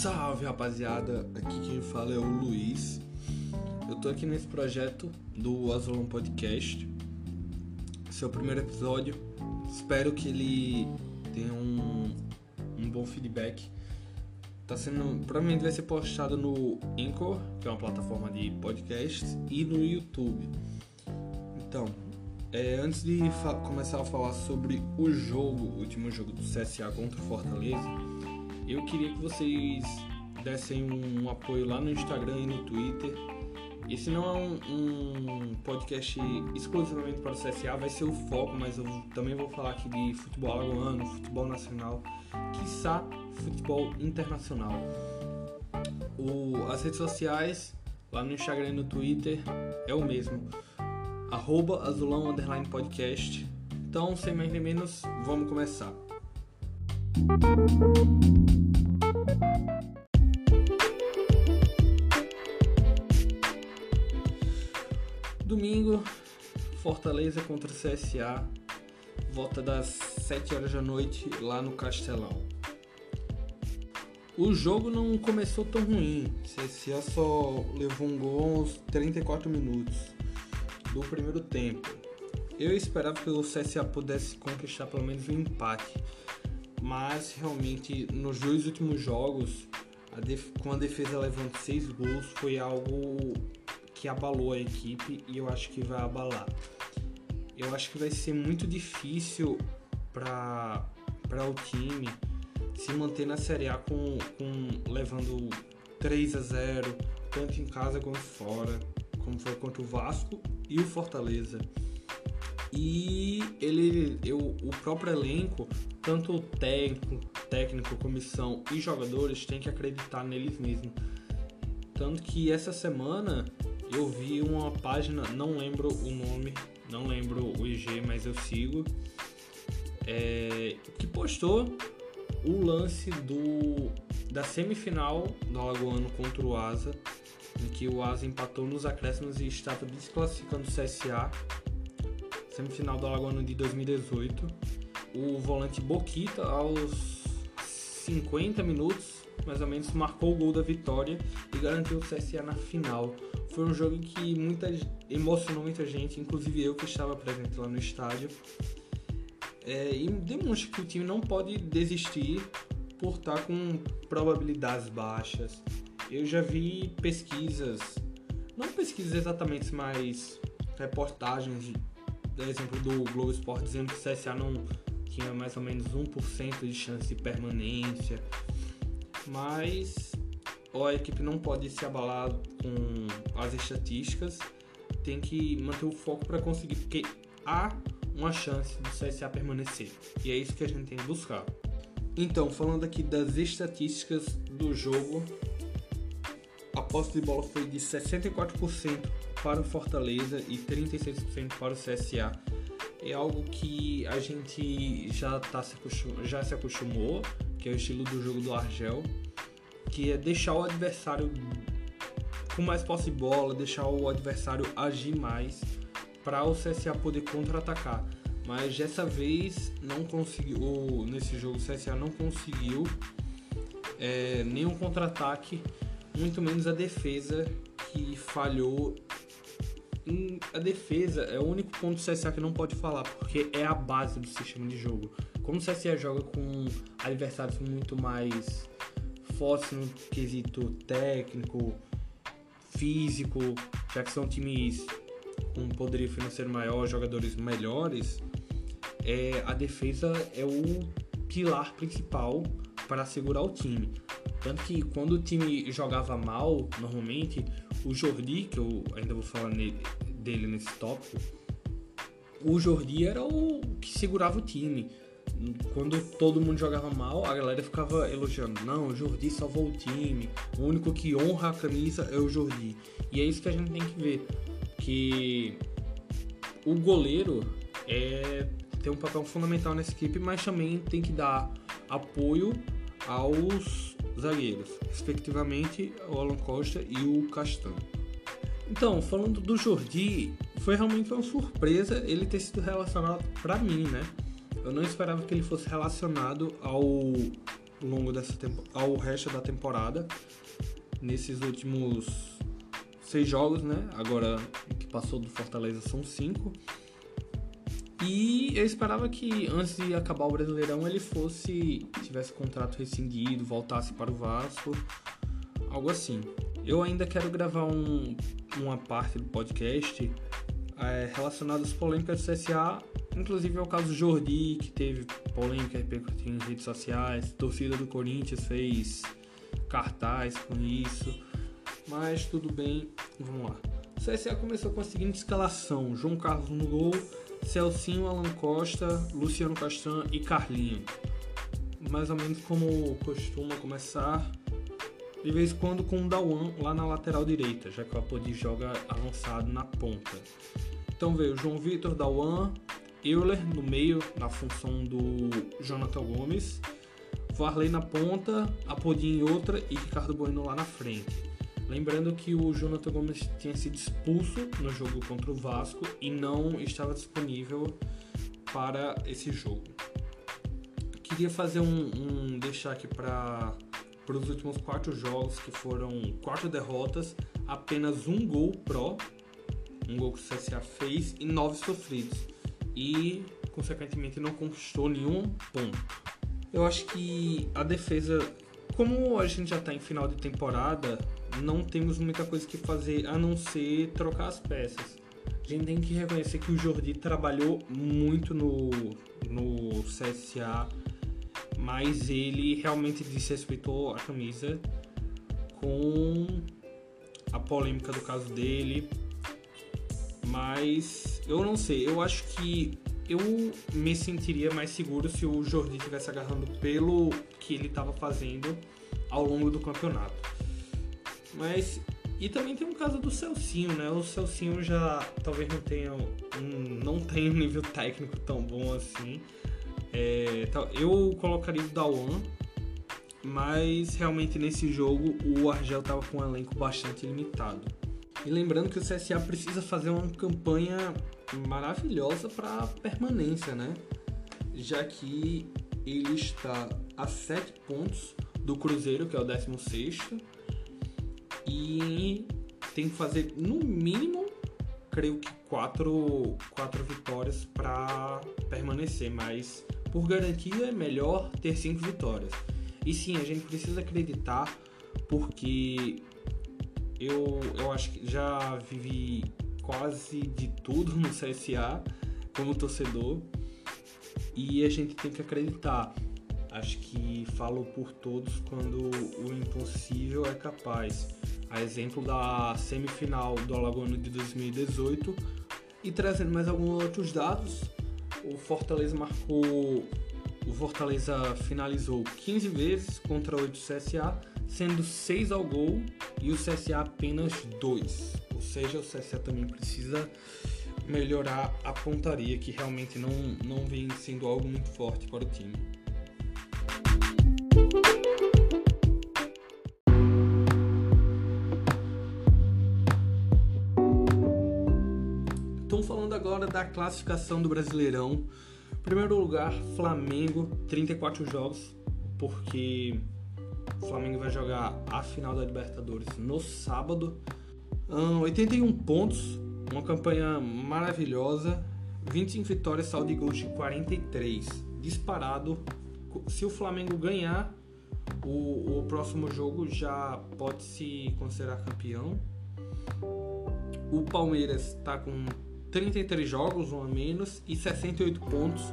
Salve rapaziada, aqui quem fala é o Luiz. Eu tô aqui nesse projeto do Azulão Podcast. Esse é primeiro episódio. Espero que ele tenha um, um bom feedback. Tá sendo. Provavelmente vai ser postado no Anchor, que é uma plataforma de podcast, e no YouTube. Então, é, antes de começar a falar sobre o jogo, o último jogo do CSA contra o Fortaleza, eu queria que vocês dessem um apoio lá no Instagram e no Twitter. Esse não é um, um, podcast exclusivamente para o CSA, vai ser o foco, mas eu também vou falar aqui de futebol alagoano, futebol nacional, quiçá futebol internacional. O, as redes sociais, lá no Instagram e no Twitter, é o mesmo. Arroba azulão underline podcast. Então, sem mais nem menos, vamos começar. Domingo, Fortaleza contra CSA, volta das 7 horas da noite lá no Castelão. O jogo não começou tão ruim, CSA só levou um gol aos 34 minutos do primeiro tempo. Eu esperava que o CSA pudesse conquistar pelo menos um empate, mas realmente nos dois últimos jogos, a com a defesa levando seis gols, foi algo que abalou a equipe e eu acho que vai abalar. Eu acho que vai ser muito difícil para o time se manter na Série A com, com levando 3 a 0 tanto em casa quanto fora, como foi contra o Vasco e o Fortaleza. E ele, eu, o próprio elenco, tanto o técnico, técnico, comissão e jogadores têm que acreditar neles mesmos. Tanto que essa semana eu vi uma página, não lembro o nome, não lembro o IG, mas eu sigo, é, que postou o lance do da semifinal do Alagoano contra o Asa, em que o Asa empatou nos acréscimos e estava desclassificando o CSA semifinal do Alagoano de 2018. O volante Boquita, aos 50 minutos, mais ou menos, marcou o gol da vitória e garantiu o CSA na final. Foi um jogo que muita, emocionou muita gente, inclusive eu que estava presente lá no estádio. É, e demonstra que o time não pode desistir por estar com probabilidades baixas. Eu já vi pesquisas, não pesquisas exatamente, mas reportagens exemplo do Globo Esporte dizendo que o CSA não tinha mais ou menos 1% de chance de permanência. Mas a equipe não pode se abalar com as estatísticas, tem que manter o foco para conseguir, porque há uma chance do CSA permanecer. E é isso que a gente tem que buscar. Então, falando aqui das estatísticas do jogo, a posse de bola foi de 64% para o Fortaleza e 36% para o CSA. É algo que a gente já, tá se, acostum, já se acostumou, que é o estilo do jogo do Argel, que é deixar o adversário com mais posse de bola, deixar o adversário agir mais para o CSA poder contra-atacar. Mas dessa vez não conseguiu, nesse jogo o CSA não conseguiu é, nenhum contra-ataque, muito menos a defesa que falhou a defesa é o único ponto do CSA que não pode falar, porque é a base do sistema de jogo. Como o CSA joga com adversários muito mais fortes no quesito técnico, físico, já que são times com poderio financeiro maior, jogadores melhores, é, a defesa é o pilar principal para segurar o time. Tanto que quando o time jogava mal, normalmente, o Jordi, que eu ainda vou falar nele, dele nesse tópico, o Jordi era o que segurava o time. Quando todo mundo jogava mal, a galera ficava elogiando. Não, o Jordi salvou o time. O único que honra a camisa é o Jordi. E é isso que a gente tem que ver. Que o goleiro é, tem um papel fundamental nessa equipe, mas também tem que dar apoio aos zagueiros, respectivamente o Alan Costa e o Castan. Então, falando do Jordi, foi realmente uma surpresa ele ter sido relacionado para mim, né? Eu não esperava que ele fosse relacionado ao longo dessa tempo, ao resto da temporada. Nesses últimos seis jogos, né? Agora que passou do Fortaleza são cinco. E eu esperava que antes de acabar o Brasileirão ele fosse tivesse contrato rescindido, voltasse para o Vasco, algo assim. Eu ainda quero gravar um, uma parte do podcast é, relacionada às polêmicas do CSA, inclusive ao caso Jordi, que teve polêmica repercutindo em redes sociais, torcida do Corinthians fez cartaz com isso, mas tudo bem, vamos lá. O CSA começou com a seguinte escalação: João Carlos no gol, Celcinho, Alan Costa, Luciano Castan e Carlinho. Mais ou menos como costuma começar, de vez em quando com o Dawan lá na lateral direita, já que o Apodi joga avançado na ponta. Então veio João Vitor, Dawan, Euler no meio, na função do Jonathan Gomes, Varley na ponta, Apodi em outra e Ricardo Bueno lá na frente. Lembrando que o Jonathan Gomes tinha sido expulso no jogo contra o Vasco e não estava disponível para esse jogo. Queria fazer um, um deixar aqui para para os últimos quatro jogos que foram quatro derrotas, apenas um gol pró, um gol que o CSA fez e nove sofridos e consequentemente não conquistou nenhum ponto. Eu acho que a defesa, como a gente já está em final de temporada, não temos muita coisa que fazer a não ser trocar as peças. A gente tem que reconhecer que o Jordi trabalhou muito no, no CSA, mas ele realmente desrespeitou a camisa com a polêmica do caso dele. Mas eu não sei, eu acho que eu me sentiria mais seguro se o Jordi estivesse agarrando pelo que ele estava fazendo ao longo do campeonato. Mas. E também tem um caso do Celcinho, né? O Celcinho já talvez não tenha um, não tenha um nível técnico tão bom assim. É, eu colocaria o Dawan, mas realmente nesse jogo o Argel estava com um elenco bastante limitado. E lembrando que o CSA precisa fazer uma campanha maravilhosa para permanência, né? Já que ele está a 7 pontos do Cruzeiro, que é o 16 e tem que fazer no mínimo, creio que quatro, quatro vitórias para permanecer, mas por garantia é melhor ter cinco vitórias. E sim, a gente precisa acreditar, porque eu, eu acho que já vivi quase de tudo no CSA como torcedor e a gente tem que acreditar. Acho que falo por todos quando o impossível é capaz a exemplo da semifinal do Alagoano de 2018. E trazendo mais alguns outros dados, o Fortaleza marcou. O Fortaleza finalizou 15 vezes contra 8 CSA, sendo 6 ao gol e o CSA apenas 2. Ou seja, o CSA também precisa melhorar a pontaria, que realmente não, não vem sendo algo muito forte para o time. Da classificação do Brasileirão. Primeiro lugar, Flamengo, 34 jogos, porque o Flamengo vai jogar a final da Libertadores no sábado. 81 pontos, uma campanha maravilhosa, 25 vitórias, saldo de gols de 43. Disparado. Se o Flamengo ganhar, o, o próximo jogo já pode se considerar campeão. O Palmeiras está com 33 jogos, um a menos, e 68 pontos,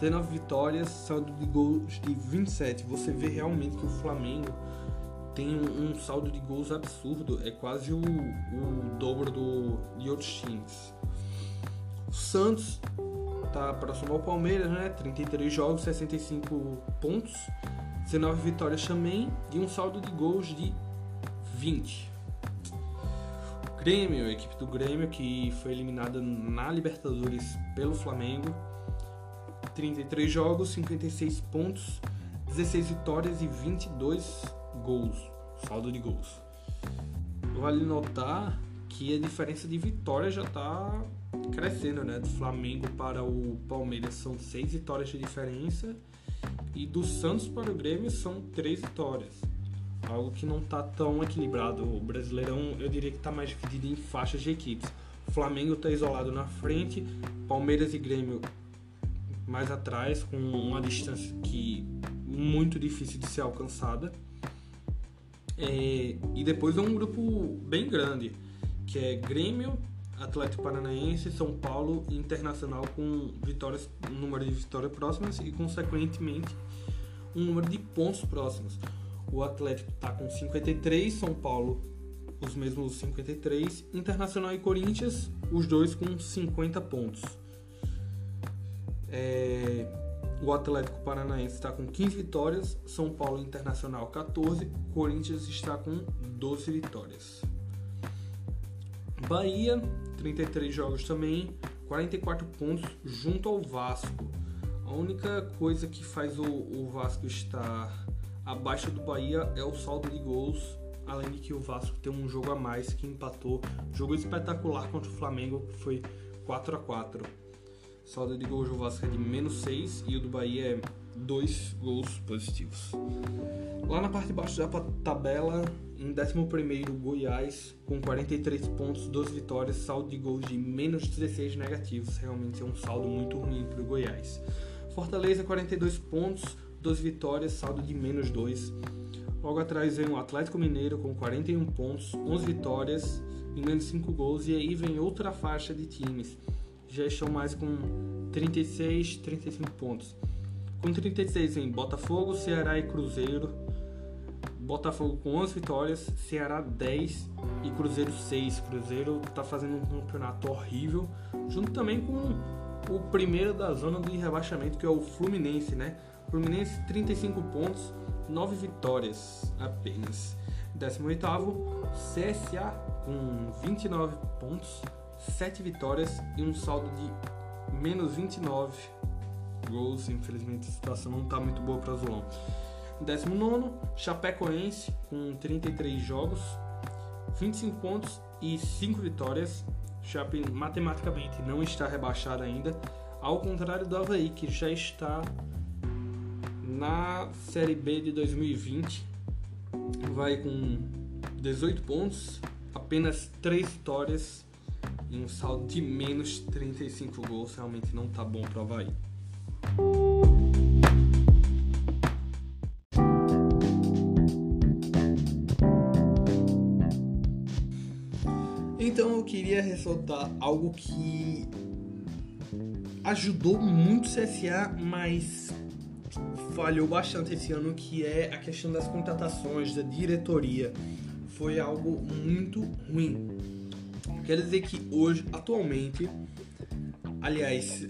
19 vitórias, saldo de gols de 27. Você vê realmente que o Flamengo tem um, um saldo de gols absurdo, é quase o, o dobro do, de outros times. O Santos tá próximo ao Palmeiras, né? 33 jogos, 65 pontos, 19 vitórias também e um saldo de gols de 20. Grêmio, a equipe do Grêmio que foi eliminada na Libertadores pelo Flamengo. 33 jogos, 56 pontos, 16 vitórias e 22 gols, saldo de gols. Vale notar que a diferença de vitórias já está crescendo, né? Do Flamengo para o Palmeiras são 6 vitórias de diferença E do Santos para o Grêmio são três vitórias. Algo que não está tão equilibrado. O Brasileirão, eu diria que está mais dividido em faixas de equipes. O Flamengo está isolado na frente, Palmeiras e Grêmio mais atrás, com uma distância que muito difícil de ser alcançada. É, e depois é um grupo bem grande, que é Grêmio, Atlético Paranaense, São Paulo e Internacional com vitórias, um número de vitórias próximas e consequentemente um número de pontos próximos. O Atlético está com 53, São Paulo os mesmos 53, Internacional e Corinthians os dois com 50 pontos. É, o Atlético Paranaense está com 15 vitórias, São Paulo Internacional 14, Corinthians está com 12 vitórias. Bahia, 33 jogos também, 44 pontos junto ao Vasco. A única coisa que faz o, o Vasco estar abaixo do Bahia é o saldo de gols, além de que o Vasco tem um jogo a mais que empatou. Jogo espetacular contra o Flamengo, que foi 4 a 4 saldo de gols do Vasco é de menos 6 e o do Bahia é 2 gols positivos. Lá na parte de baixo da tabela, em 11 Goiás, com 43 pontos, 12 vitórias, saldo de gols de menos 16 negativos. Realmente é um saldo muito ruim para o Goiás. Fortaleza, 42 pontos, 12 vitórias, saldo de menos 2. Logo atrás vem o Atlético Mineiro com 41 pontos, 11 vitórias menos 5 gols. E aí vem outra faixa de times já estão mais com 36, 35 pontos. Com 36 em Botafogo, Ceará e Cruzeiro. Botafogo com 11 vitórias, Ceará 10 e Cruzeiro 6. Cruzeiro está fazendo um campeonato horrível, junto também com o primeiro da zona de rebaixamento, que é o Fluminense, né? Fluminense 35 pontos, 9 vitórias apenas. 18 CSA com 29 pontos, 7 vitórias e um saldo de menos 29 gols. Infelizmente a situação não está muito boa para o Azulão. 19, Chapecoense com 33 jogos, 25 pontos e 5 vitórias. Chape matematicamente não está rebaixado ainda, ao contrário do Havaí, que já está na Série B de 2020. Vai com 18 pontos, apenas 3 vitórias e um saldo de menos 35 gols realmente não tá bom para o Havaí. Então eu queria ressaltar algo que ajudou muito o CSA, mas falhou bastante esse ano, que é a questão das contratações, da diretoria. Foi algo muito ruim. Quer dizer que hoje, atualmente, aliás,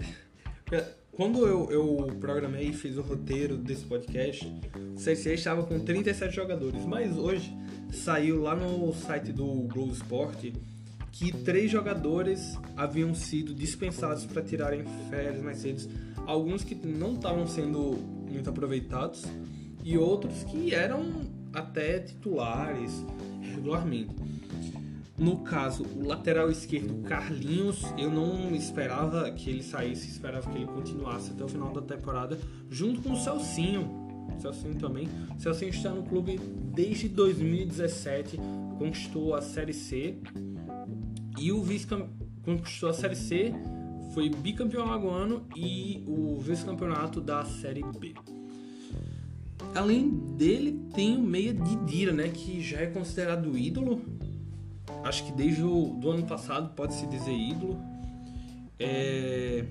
quando eu, eu programei e fiz o roteiro desse podcast, o CSA estava com 37 jogadores, mas hoje saiu lá no site do Globo Esporte que três jogadores haviam sido dispensados para tirarem férias mais cedo, alguns que não estavam sendo muito aproveitados e outros que eram até titulares regularmente. No caso, o lateral esquerdo Carlinhos, eu não esperava que ele saísse, esperava que ele continuasse até o final da temporada, junto com o Celcinho. O Celcinho também. O Celcinho está no clube desde 2017, conquistou a Série C e o vice conquistou a Série C, foi bicampeão lagoano e o vice-campeonato da Série B. Além dele, tem o meia Didira, né, que já é considerado ídolo acho que desde o do ano passado pode-se dizer ídolo. É,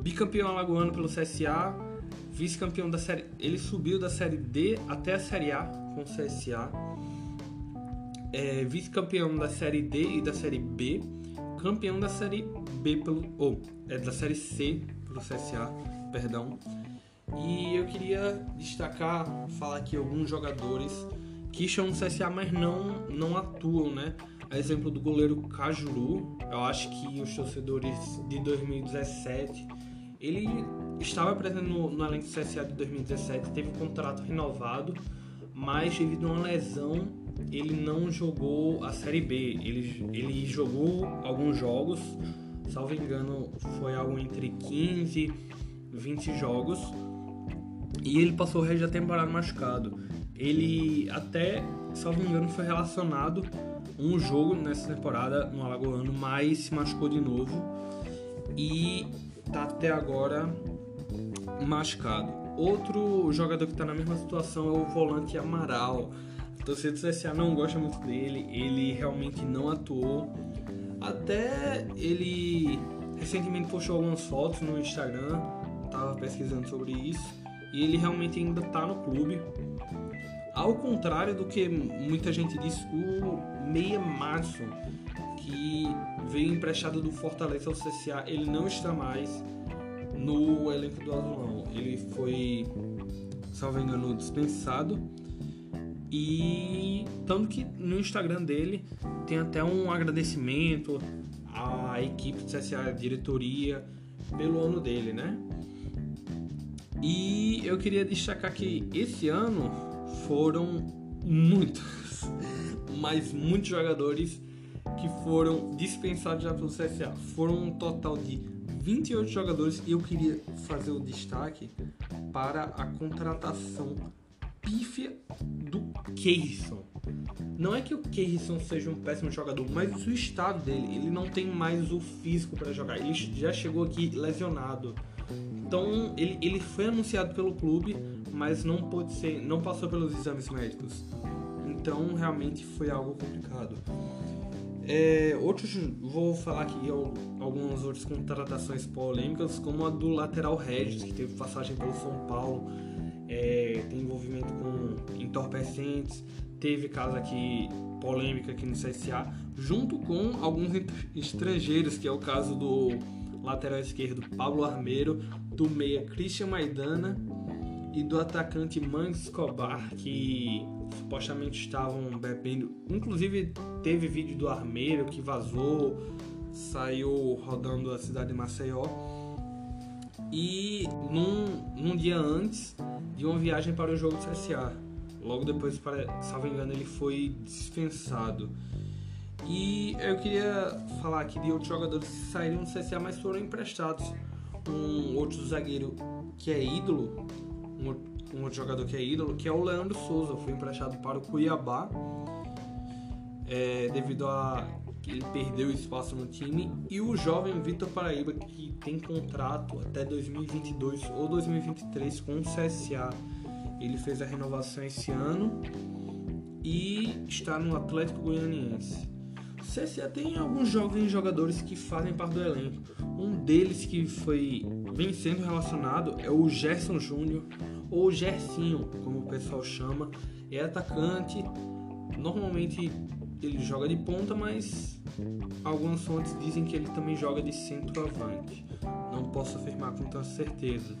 bicampeão alagoano pelo CSA, vice-campeão da série. Ele subiu da série D até a série A com o CSA. É, vice-campeão da série D e da série B, campeão da série B pelo ou é da série C pelo CSA, perdão. E eu queria destacar, falar aqui alguns jogadores que chamam CSA, mas não, não atuam, né? A exemplo do goleiro Cajuru, eu acho que os torcedores de 2017, ele estava presente no, no elenco do CSA de 2017, teve um contrato renovado, mas devido a uma lesão, ele não jogou a Série B. Ele, ele jogou alguns jogos, salvo engano, foi algo entre 15 e 20 jogos, E ele passou o resto da temporada machucado. Ele até, me engano, foi relacionado um jogo nessa temporada no Alagoano, mas se machucou de novo e tá até agora machucado. Outro jogador que está na mesma situação é o volante Amaral. Torcida do CSA não gosta muito dele, ele realmente não atuou. Até ele recentemente postou algumas fotos no Instagram, estava pesquisando sobre isso, e ele realmente ainda está no clube. Ao contrário do que muita gente diz, o Meia Março, que veio emprestado do Fortaleza ao CSA, ele não está mais no elenco do Azulão. Ele foi, salvo engano, dispensado. E tanto que no Instagram dele tem até um agradecimento à equipe do CSA, à diretoria, pelo ano dele, né? E eu queria destacar que esse ano foram muitos, mas muitos jogadores que foram dispensados já pelo CSA. Foram um total de 28 jogadores e eu queria fazer o destaque para a contratação pífia do Keirson. Não é que o Keirson seja um péssimo jogador, mas o estado dele, ele não tem mais o físico para jogar. Ele já chegou aqui lesionado. Então ele, ele foi anunciado pelo clube, mas não pôde ser, não passou pelos exames médicos. Então realmente foi algo complicado. É, outros, vou falar aqui algumas outras contratações polêmicas, como a do lateral Regis, que teve passagem pelo São Paulo, é, tem envolvimento com entorpecentes, teve caso aqui polêmica aqui no CSA, junto com alguns estrangeiros, que é o caso do lateral esquerdo Pablo Armeiro, do meia Christian Maidana e do atacante Man Escobar, que supostamente estavam bebendo. Inclusive teve vídeo do Armeiro que vazou, saiu rodando a cidade de Maceió. E num, num dia antes de uma viagem para o jogo do CSA. Logo depois, para, salvo engano, ele foi dispensado. E eu queria falar aqui de outros jogadores que saíram do CSA, mas foram emprestados. Um outro zagueiro que é ídolo, um, outro jogador que é ídolo, que é o Leandro Souza, foi emprestado para o Cuiabá, é, devido a ele perdeu espaço no time, e o jovem Vitor Paraíba, que tem contrato até 2022 ou 2023 com o CSA. Ele fez a renovação esse ano e está no Atlético Goianiense. O CSA tem alguns jovens jogadores que fazem parte do elenco. Um deles que foi vem sendo relacionado é o Gerson Júnior, ou Gersinho, como o pessoal chama. É atacante, normalmente ele joga de ponta, mas algumas fontes dizem que ele também joga de centroavante. Não posso afirmar com tanta certeza.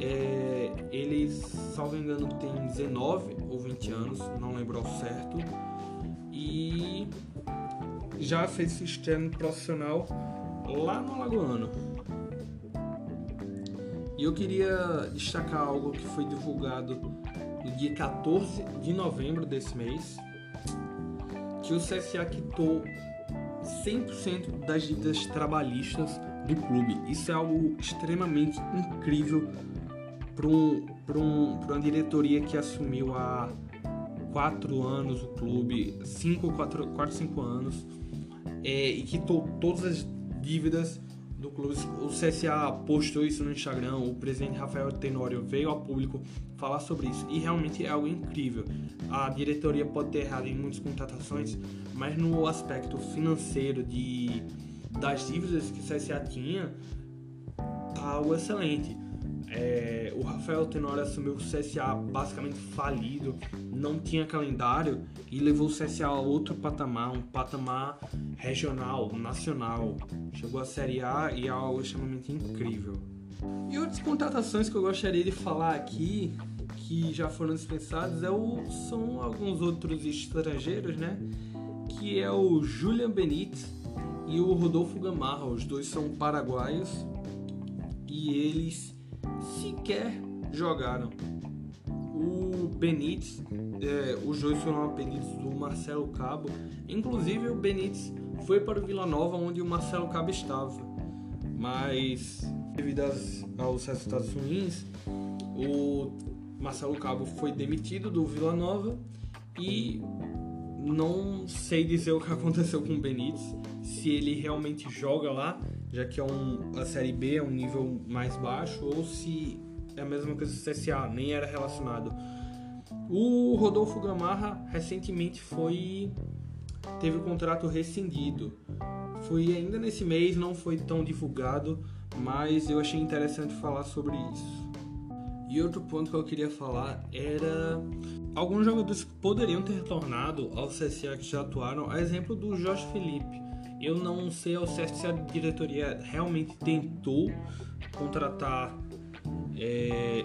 É, ele, salvo engano, tem 19 ou 20 anos, não lembro ao certo. E já fez seu externo profissional lá no Alagoano. E eu queria destacar algo que foi divulgado no dia 14 de novembro desse mês, que o CSA quitou 100% das dívidas trabalhistas do clube. Isso é algo extremamente incrível para um, um, uma diretoria que assumiu há 4 anos o clube, 5, 4, 4 5 anos, é, e quitou todas as dívidas do clube. O CSA postou isso no Instagram, o presidente Rafael Tenório veio ao público falar sobre isso e realmente é algo incrível. A diretoria pode ter errado em muitas contratações, mas no aspecto financeiro de das dívidas que o CSA tinha, tá algo excelente. É, o Rafael Tenório assumiu o CSA basicamente falido, não tinha calendário e levou o CSA a outro patamar, um patamar regional, nacional. Chegou à Série A e é algo extremamente incrível. E outras contratações que eu gostaria de falar aqui, que já foram dispensadas, é o, são alguns outros estrangeiros, né? Que é o Julian Benítez e o Rodolfo Gamarra. Os dois são paraguaios e eles sequer jogaram. O Benítez, é, os dois foram apelidos do Marcelo Cabo. Inclusive o Benítez foi para o Vila Nova, onde o Marcelo Cabo estava. Mas devido aos resultados ruins, o Marcelo Cabo foi demitido do Vila Nova e não sei dizer o que aconteceu com o Benítez, se ele realmente joga lá, já que é um, a Série B é um nível mais baixo, ou se é a mesma coisa do CSA, nem era relacionado. O Rodolfo Gamarra recentemente foi teve o contrato rescindido. Foi ainda nesse mês, não foi tão divulgado, mas eu achei interessante falar sobre isso. E outro ponto que eu queria falar era alguns jogadores que poderiam ter retornado ao CSA que já atuaram, a exemplo do Jorge Felipe. Eu não sei ao certo se a diretoria realmente tentou contratar. É,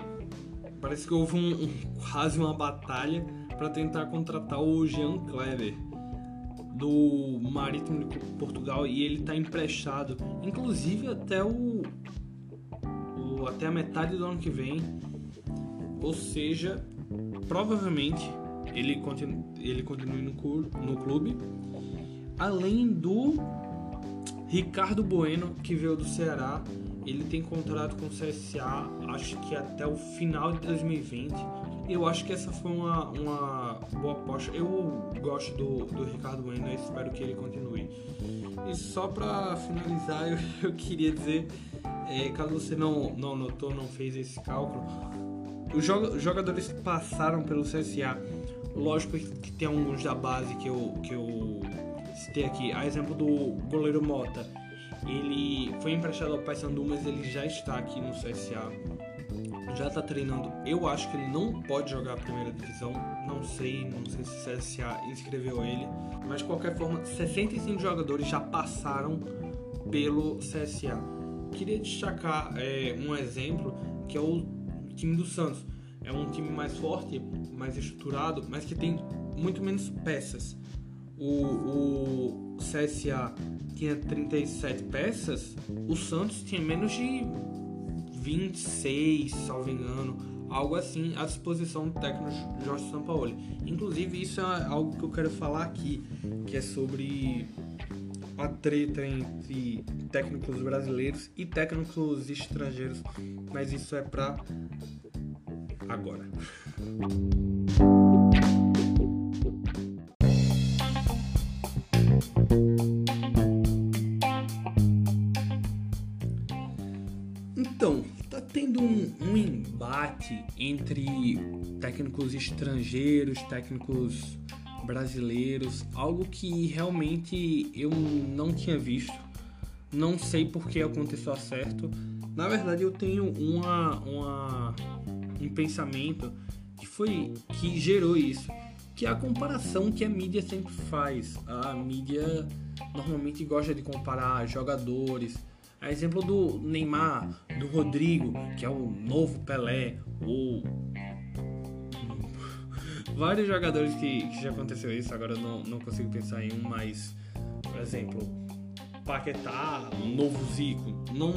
parece que houve um, um, quase uma batalha para tentar contratar o Jean Kleber do Marítimo de Portugal e ele está emprestado, inclusive até o, o, até a metade do ano que vem. Ou seja, provavelmente ele continue, ele continue no, no clube. Além do Ricardo Bueno, que veio do Ceará, ele tem contrato com o CSA, acho que até o final de 2020 eu acho que essa foi uma, uma boa aposta. Eu gosto do, do Ricardo Bueno e espero que ele continue. E só para finalizar, eu, eu, queria dizer, é, caso você não, não notou, não fez esse cálculo, os jogadores que passaram pelo CSA, lógico que tem alguns da base que eu, que eu citei aqui, a exemplo do goleiro Mota. Ele foi emprestado ao Paysandu, mas ele já está aqui no CSA já tá treinando. Eu acho que ele não pode jogar a primeira divisão. Não sei, não sei se o CSA inscreveu ele. Mas de qualquer forma, 65 jogadores já passaram pelo CSA. Queria destacar é, um exemplo que é o time do Santos. É um time mais forte, mais estruturado, mas que tem muito menos peças. O, o CSA tinha 37 peças, o Santos tinha menos de 26, salvo engano, algo assim, à disposição do técnico Jorge Sampaoli. Inclusive, isso é algo que eu quero falar aqui, que é sobre a treta entre técnicos brasileiros e técnicos estrangeiros, mas isso é para agora. Embate entre técnicos estrangeiros, técnicos brasileiros, algo que realmente eu não tinha visto. Não sei por que aconteceu certo. Na verdade, eu tenho uma, uma, um pensamento que foi que gerou isso, que é a comparação que a mídia sempre faz. A mídia normalmente gosta de comparar jogadores, a exemplo do Neymar, do Rodrigo, que é o novo Pelé, ou vários jogadores que, que já aconteceu isso, agora eu não, não consigo pensar em um, mas, por exemplo, Paquetá, o novo Zico, não,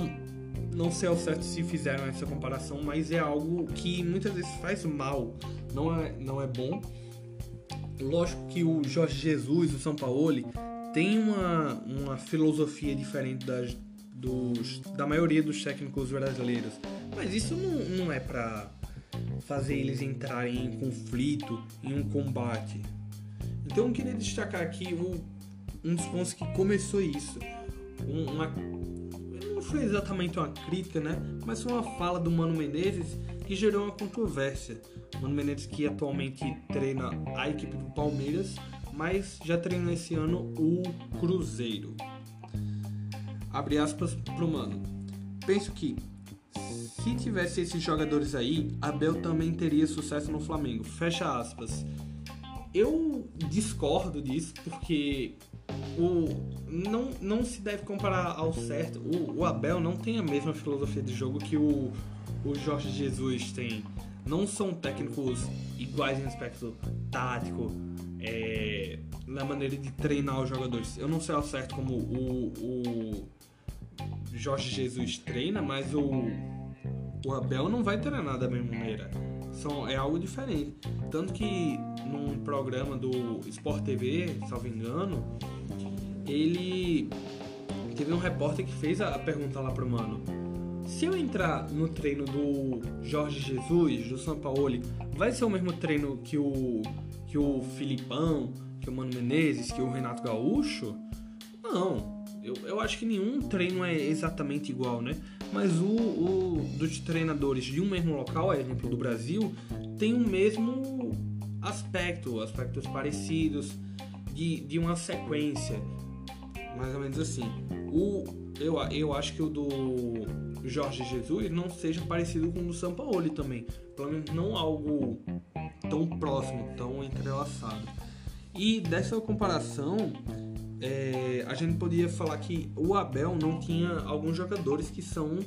não sei ao certo se fizeram essa comparação, mas é algo que muitas vezes faz mal, não é, não é bom. Lógico que o Jorge Jesus, o São Paulo, tem uma, uma filosofia diferente das, dos, da maioria dos técnicos brasileiros. Mas isso não, não é para fazer eles entrarem em conflito, em um combate. Então eu queria destacar aqui um, um dos pontos que começou isso. Uma, não foi exatamente uma crítica, né? Mas foi uma fala do Mano Menezes que gerou uma controvérsia. Mano Menezes que atualmente treina a equipe do Palmeiras, mas já treina esse ano o Cruzeiro abre aspas pro mano. Penso que se tivesse esses jogadores aí, Abel também teria sucesso no Flamengo. Fecha aspas. Eu discordo disso porque o não, não se deve comparar ao certo. O, o Abel não tem a mesma filosofia de jogo que o, o Jorge Jesus tem. Não são técnicos iguais em aspecto tático, é, na maneira de treinar os jogadores. Eu não sei ao certo como o, o Jorge Jesus treina, mas o, o Abel não vai treinar da mesma maneira. São, é algo diferente. Tanto que num programa do Sport TV, salvo engano, ele teve um repórter que fez a pergunta lá pro mano. Se eu entrar no treino do Jorge Jesus, do Sampaoli, vai ser o mesmo treino que o que o Filipão, que o Mano Menezes, que o Renato Gaúcho? Não. Eu, eu acho que nenhum treino é exatamente igual, né? Mas o, o dos treinadores de um mesmo local, exemplo do Brasil, tem o mesmo aspecto, aspectos parecidos de, de uma sequência, mais ou menos assim. O, eu, eu acho que o do Jorge Jesus não seja parecido com o do Sampaoli também, pelo menos não algo tão próximo, tão entrelaçado. E dessa comparação, é, a gente podia falar que o Abel não tinha alguns jogadores que são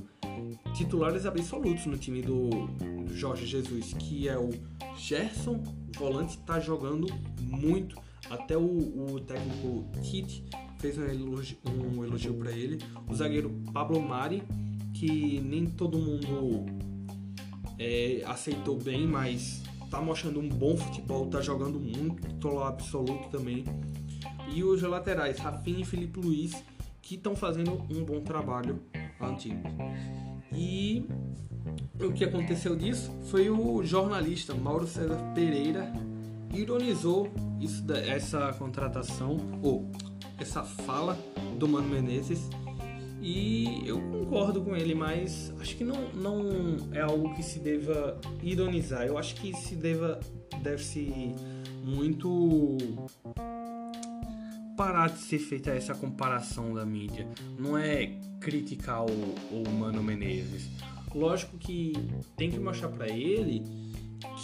titulares absolutos no time do, do Jorge Jesus, que é o Gerson, volante, está jogando muito. Até o, o técnico Tite fez um elogio, um elogio para ele. O zagueiro Pablo Mari, que nem todo mundo é, aceitou bem, mas tá mostrando um bom futebol, tá jogando muito, titular absoluto também. E os laterais, Rafinha e Felipe Luiz, que estão fazendo um bom trabalho antigo. E o que aconteceu disso foi o jornalista Mauro César Pereira ironizou isso, essa contratação ou essa fala do Mano Menezes e eu concordo com ele, mas acho que não, não é algo que se deva ironizar. Eu acho que se deva deve se muito parar de ser feita essa comparação da mídia. Não é criticar o, o Mano Menezes. Lógico que tem que mostrar para ele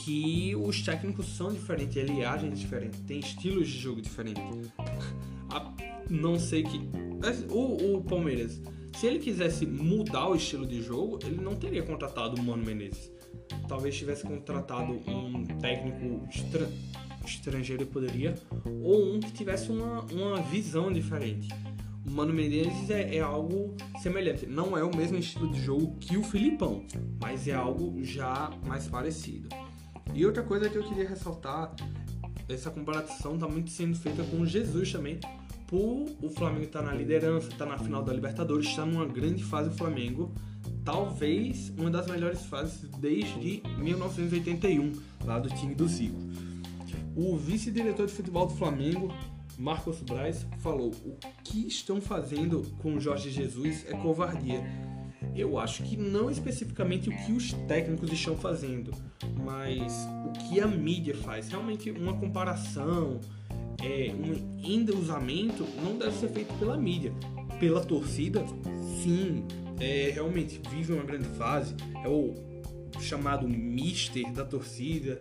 que os técnicos são diferentes, ele age diferente, tem estilos de jogo diferentes. A não sei que. O, o Palmeiras, se ele quisesse mudar o estilo de jogo, ele não teria contratado o Mano Menezes. Talvez tivesse contratado um técnico estra... estrangeiro poderia, ou um que tivesse uma, uma visão diferente. O Mano Menezes é, é, algo semelhante. Não é o mesmo estilo de jogo que o Filipão, mas é algo já mais parecido. E outra coisa que eu queria ressaltar, essa comparação está muito sendo feita com Jesus também, por o Flamengo estar tá na liderança, está na final da Libertadores, está numa grande fase o Flamengo, talvez uma das melhores fases desde 1981, lá do time do Zico. O vice-diretor de futebol do Flamengo, Marcos Braz, falou: "O que estão fazendo com Jorge Jesus é covardia". Eu acho que não especificamente o que os técnicos estão fazendo, mas o que a mídia faz. Realmente uma comparação, é, um endeusamento não deve ser feito pela mídia. Pela torcida, sim, é, realmente vive uma grande fase, é o chamado mister da torcida.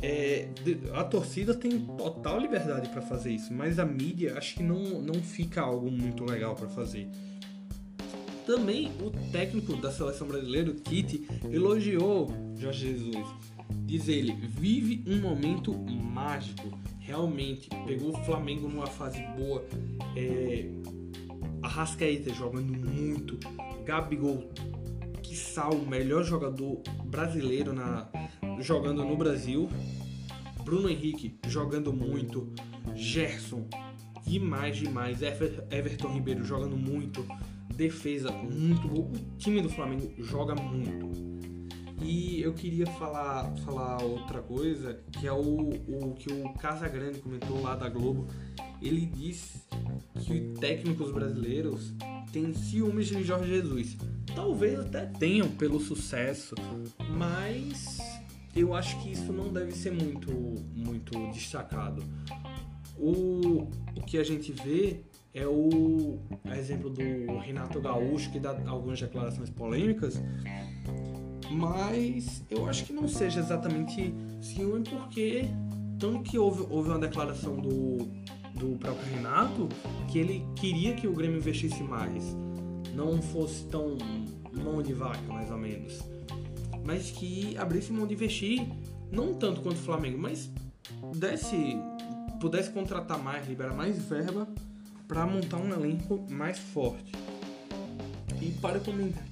É, a torcida tem total liberdade para fazer isso, mas a mídia acho que não, não fica algo muito legal para fazer. Também o técnico da seleção brasileira, o Tite, elogiou Jorge Jesus. Diz ele: vive um momento mágico realmente pegou o Flamengo numa fase boa. É, Arrascaeta jogando muito. Gabigol, que o melhor jogador brasileiro na, jogando no Brasil. Bruno Henrique jogando muito. Gerson, demais, demais. Everton Ribeiro jogando muito. Defesa muito boa. O time do Flamengo joga muito. E eu queria falar, falar outra coisa, que é o, o que o Casagrande comentou lá da Globo. Ele disse que técnicos brasileiros têm ciúmes de Jorge Jesus. Talvez até tenham pelo sucesso, mas eu acho que isso não deve ser muito, muito destacado. O, o que a gente vê é o exemplo do Renato Gaúcho, que dá algumas declarações polêmicas, mas eu acho que não seja exatamente ciúme, porque tanto que houve, houve uma declaração do, do próprio Renato que ele queria que o Grêmio investisse mais, não fosse tão mão de vaca, mais ou menos, mas que abrisse mão de investir, não tanto quanto o Flamengo, mas desse, pudesse contratar mais, liberar mais verba para montar um elenco mais forte. E para,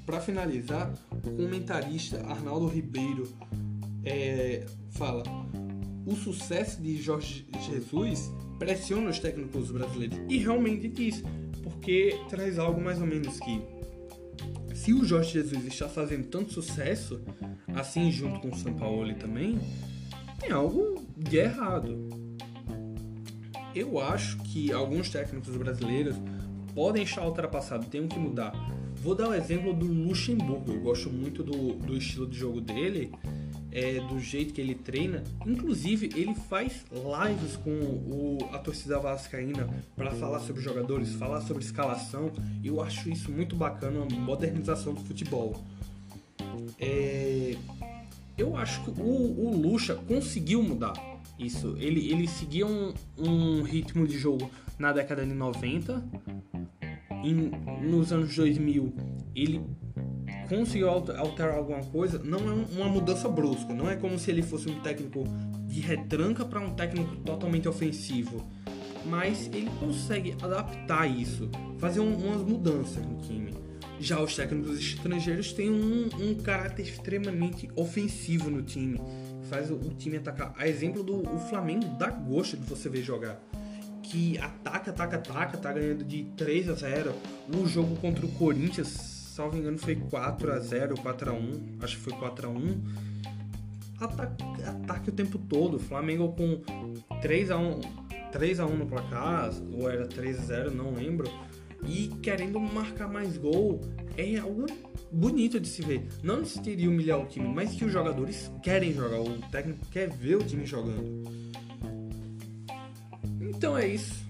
para finalizar, o comentarista Arnaldo Ribeiro é, fala: o sucesso de Jorge Jesus pressiona os técnicos brasileiros. E realmente diz, porque traz algo mais ou menos que se o Jorge Jesus está fazendo tanto sucesso, assim junto com o São Paulo também, tem algo de errado. Eu acho que alguns técnicos brasileiros podem estar ultrapassados, tem que mudar. Vou dar o exemplo do Luxemburgo. Eu gosto muito do, do estilo de jogo dele, é, do jeito que ele treina. Inclusive, ele faz lives com o, a torcida vascaína para falar sobre jogadores, falar sobre escalação. Eu acho isso muito bacana, uma modernização do futebol. É, eu acho que o, o Lucha conseguiu mudar isso. Ele, ele seguia um, um ritmo de jogo na década de 90 em, nos anos 2000 ele conseguiu alterar alguma coisa, não é uma mudança brusca, não é como se ele fosse um técnico de retranca para um técnico totalmente ofensivo, mas ele consegue adaptar isso, fazer um, umas mudanças no time. Já os técnicos estrangeiros têm um, um caráter extremamente ofensivo no time, faz o, o time atacar. A exemplo do Flamengo dá gosto de você ver jogar que ataca, ataca, ataca, tá ganhando de 3 a 0. O jogo contra o Corinthians, salvo engano, foi 4 a 0, 4 a 1, acho que foi 4 a 1. Ataque, ataque o tempo todo. Flamengo com 3 a 1, 3 a 1 no placar, ou era 3 a 0, não lembro. E querendo marcar mais gol, é algo bonito de se ver. Não necessitaria humilhar o time, mas que os jogadores querem jogar, o técnico quer ver o time jogando. Então é isso.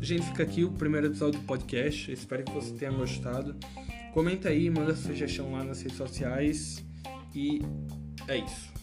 Gente, fica aqui o primeiro episódio do podcast. Espero que você tenha gostado. Comenta aí, manda sugestão lá nas redes sociais. E é isso.